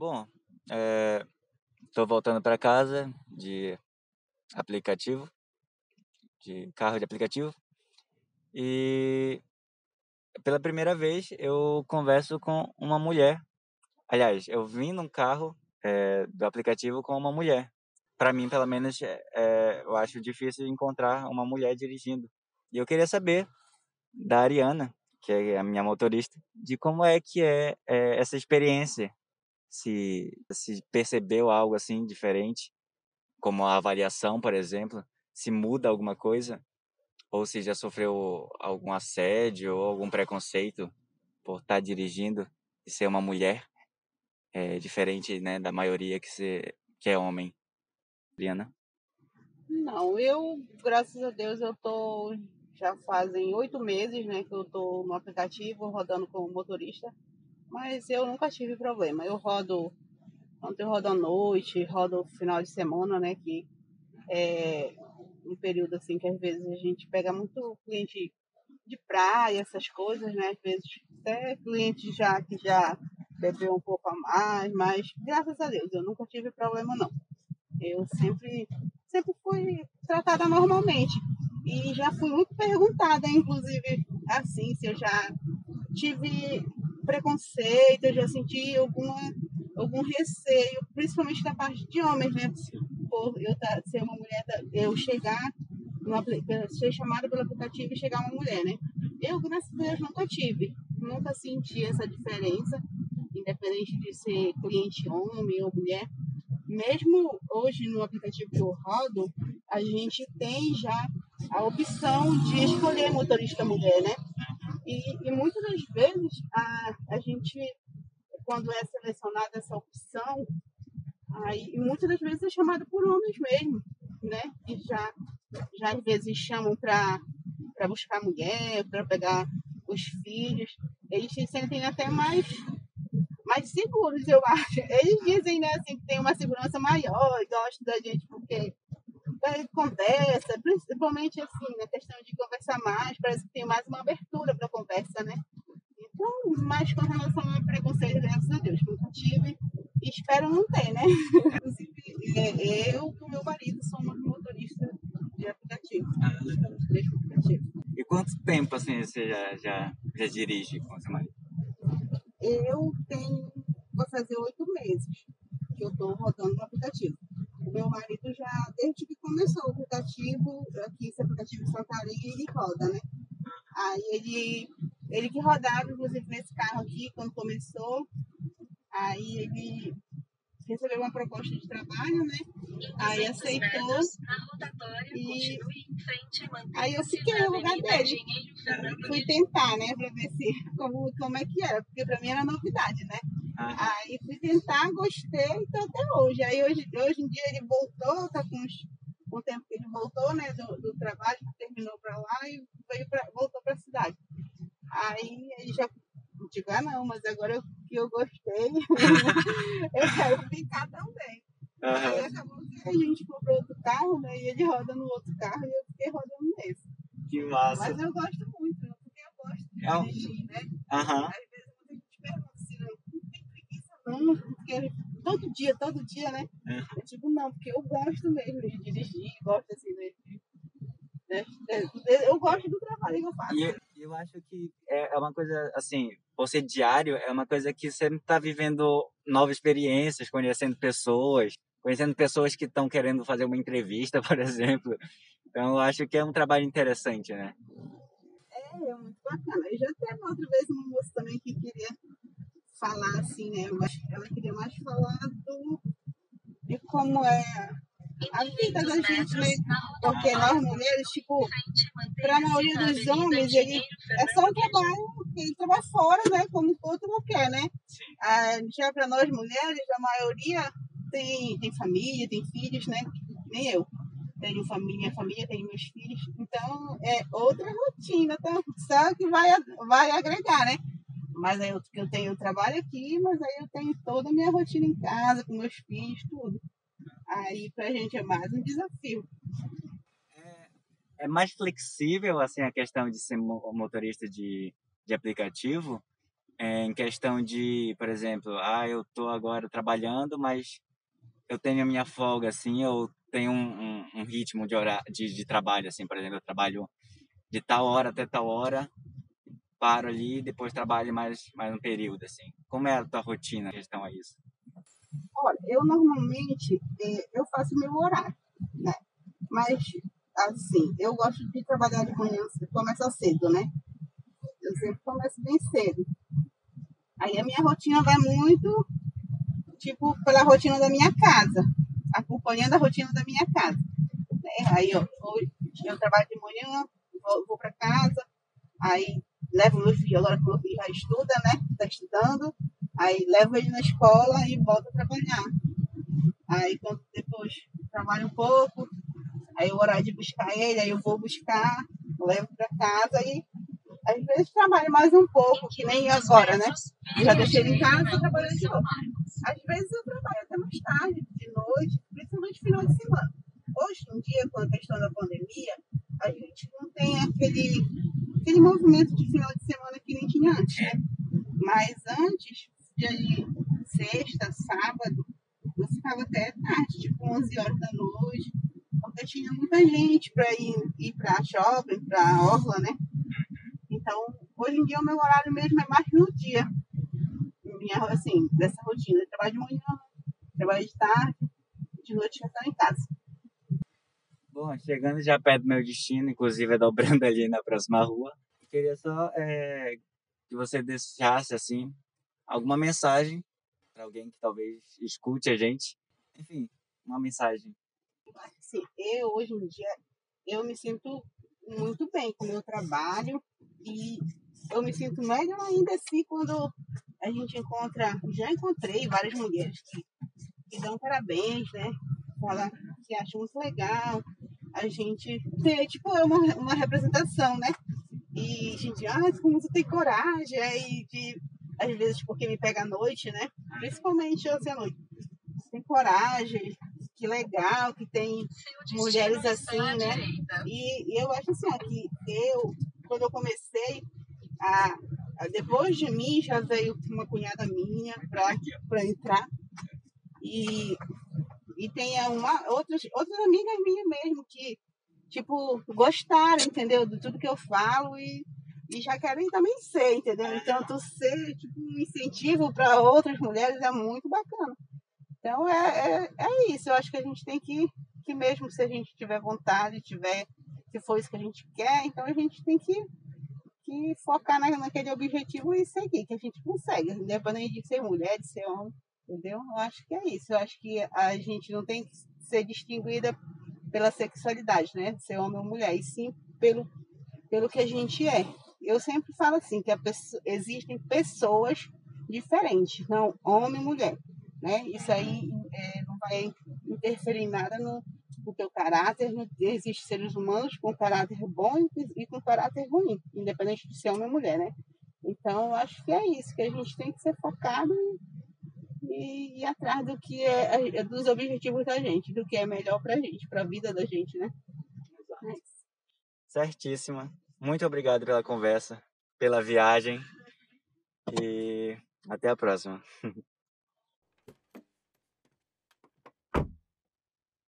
Bom, estou voltando para casa de aplicativo, de carro de aplicativo, e pela primeira vez eu converso com uma mulher. Aliás, eu vim num carro é, do aplicativo com uma mulher. Para mim, pelo menos, é, eu acho difícil encontrar uma mulher dirigindo. E eu queria saber da Ariana, que é a minha motorista, de como é que é, é essa experiência. Se, se percebeu algo assim diferente, como a avaliação, por exemplo, se muda alguma coisa, ou se já sofreu algum assédio ou algum preconceito por estar dirigindo e ser uma mulher, é, diferente né, da maioria que, se, que é homem. Liana? Não, eu, graças a Deus, eu tô já fazem oito meses, né, que eu tô no aplicativo rodando como motorista, mas eu nunca tive problema. Eu rodo, ontem eu rodo à noite, rodo final de semana, né, que é um período assim que às vezes a gente pega muito cliente de praia, essas coisas, né, às vezes até cliente já que já bebeu um pouco a mais, mas graças a Deus eu nunca tive problema não. Eu sempre sempre fui tratada normalmente. E já fui muito perguntada, inclusive, assim, se eu já tive preconceito, eu já senti alguma, algum receio, principalmente da parte de homens, né? Por eu tá, ser uma mulher, eu chegar, no, ser chamada pelo aplicativo e chegar uma mulher, né? Eu, graças a Deus, nunca tive, nunca senti essa diferença, independente de ser cliente homem ou mulher. Mesmo hoje no aplicativo que eu rodo, a gente tem já a opção de escolher motorista mulher, né? E, e muitas das vezes a, a gente, quando é selecionada essa opção, aí, muitas das vezes é chamada por homens mesmo, né? Que já, já às vezes chamam para buscar mulher, para pegar os filhos. Eles se sentem até mais mais seguros, eu acho. Eles dizem, né, assim, que tem uma segurança maior e gostam da gente porque conversa, principalmente assim, na questão de conversar mais, parece que tem mais uma abertura para conversa, né? Então, mais com relação ao preconceito, graças a Deus, nunca tive e espero não ter, né? Inclusive, é, eu e o meu marido somos motoristas de aplicativo. Ah, legal. De aplicativo. E quanto tempo assim você já, já, já dirige com seu marido? Eu tenho, vou fazer oito meses que eu estou rodando no aplicativo. Meu marido já, desde que começou o aplicativo, aqui esse aplicativo de Santarém, ele roda, né? Aí ele, ele que rodava, inclusive, nesse carro aqui, quando começou. Aí ele recebeu uma proposta de trabalho, né? Aí aceitou. E aí eu fiquei no lugar dele. Fui tentar, né? Pra ver se como, como é que era, porque pra mim era novidade, né? Aí fui tentar, gostei, então até hoje. Aí hoje, hoje em dia ele voltou, tá com uns, um tempo que ele voltou, né, do, do trabalho, terminou pra lá e veio pra, voltou pra cidade. Aí ele já digo, ah não, mas agora que eu gostei, eu quero ficar também. Uhum. Aí acabou que a gente comprou outro carro, né? E ele roda no outro carro e eu fiquei rodando nesse. Que massa. Mas eu gosto muito, porque eu gosto de é um... dirigir, né? Uhum. Às vezes a gente pergunta se não, tem preguiça não, porque todo dia, todo dia, né? Uhum. Eu digo, não, porque eu gosto mesmo de dirigir, gosto assim, né? né? Eu gosto do trabalho que eu faço. E eu acho que é, é uma coisa, assim, você diário é uma coisa que você está vivendo novas experiências, conhecendo pessoas, conhecendo pessoas que estão querendo fazer uma entrevista, por exemplo. Então, eu acho que é um trabalho interessante, né? É, é muito bacana. Eu já teve outra vez uma moça também que queria falar assim, né? Ela queria mais falar do, de como é a vida da gente, né? Porque nós mulheres, tipo, para a maioria dos homens, ele é só um trabalho, ele trabalha fora, né? Como todo mundo quer, né? Ah, já para nós mulheres, a maioria tem, tem família, tem filhos, né? Nem eu. Tenho família, família, tenho meus filhos. Então, é outra rotina, tá? só que vai, vai agregar, né? Mas aí eu, eu tenho trabalho aqui, mas aí eu tenho toda a minha rotina em casa, com meus filhos, tudo. Aí pra gente é mais um desafio. É, é mais flexível, assim, a questão de ser motorista de, de aplicativo? é, em questão de, por exemplo, ah, eu tô agora trabalhando, mas eu tenho a minha folga, assim, eu tenho um, um, um ritmo de, hora, de, de trabalho, assim, por exemplo, eu trabalho de tal hora até tal hora, paro ali, depois trabalho mais, mais um período, assim. Como é a tua rotina em questão a isso? Olha, eu normalmente, é, eu faço meu horário, né? Mas, assim, eu gosto de trabalhar de manhã, começa cedo, né? Eu sempre começo bem cedo. Aí a minha rotina vai muito, tipo, pela rotina da minha casa, acompanhando a rotina da minha casa. Né? Aí, ó, eu trabalho de manhã, vou, vou para casa, aí levo meu filho, agora que meu filho já estuda, né? Está estudando, aí levo ele na escola e volto a trabalhar. Aí quando depois trabalho um pouco, aí o horário de buscar ele, aí eu vou buscar, levo para casa e às vezes trabalho mais um pouco, que nem agora, né? Já deixei ele em casa e trabalho de novo. Às vezes eu trabalho até mais tarde, de noite, principalmente final de semana. Hoje em dia, com a questão da pandemia, a gente não tem aquele, aquele movimento de final de semana que nem tinha antes, né? Mas antes, dia de sexta, sábado, eu ficava até tarde, tipo 11 horas da noite, porque tinha muita gente para ir, ir para shopping, para orla, né? Então, hoje em dia, o meu horário mesmo é mais no dia. Minha, assim, dessa rotina. Eu trabalho de manhã, trabalho de tarde, de noite já estou em casa. Bom, chegando já perto do meu destino, inclusive é dobrando ali na próxima rua, queria só é, que você deixasse, assim, alguma mensagem para alguém que talvez escute a gente. Enfim, uma mensagem. Sim, eu hoje em dia, eu me sinto muito bem com o meu trabalho e eu me sinto melhor ainda assim quando a gente encontra, já encontrei várias mulheres que, que dão parabéns, né? Fala que acham muito legal a gente ter, tipo, é uma, uma representação, né? E a gente, ah, como você tem coragem, aí de, às vezes porque me pega à noite, né? Principalmente assim à noite. Tem coragem, que legal, que tem mulheres assim, né? E, e, eu acho assim, ó, que eu, quando eu comecei, a, a, depois de mim já veio uma cunhada minha para entrar. E e tem uma, outras, outras amigas minhas mesmo que, tipo, gostaram, entendeu? De tudo que eu falo e, e já querem também ser, entendeu? Então, tu ser, tipo, um incentivo para outras mulheres é muito bacana. Então, é, é, é isso. Eu acho que a gente tem que, que mesmo se a gente tiver vontade, tiver, se for isso que a gente quer, então a gente tem que, que focar na, naquele objetivo e seguir, que a gente consegue, independente de ser mulher, de ser homem. Entendeu? Eu acho que é isso. Eu acho que a gente não tem que ser distinguida pela sexualidade, né? De ser homem ou mulher, e sim pelo, pelo que a gente é. Eu sempre falo assim, que pessoa, existem pessoas diferentes, não homem e mulher. Né? Isso aí é, não vai interferir em nada no, no teu caráter. Existem seres humanos com caráter bom e, com caráter ruim, independente de ser homem ou mulher, né? Então, eu acho que é isso, que a gente tem que ser focado e ir atrás do que é, é, dos objetivos da gente, do que é melhor pra gente, pra vida da gente, né? É Certíssima. Muito obrigado pela conversa, pela viagem e até a próxima.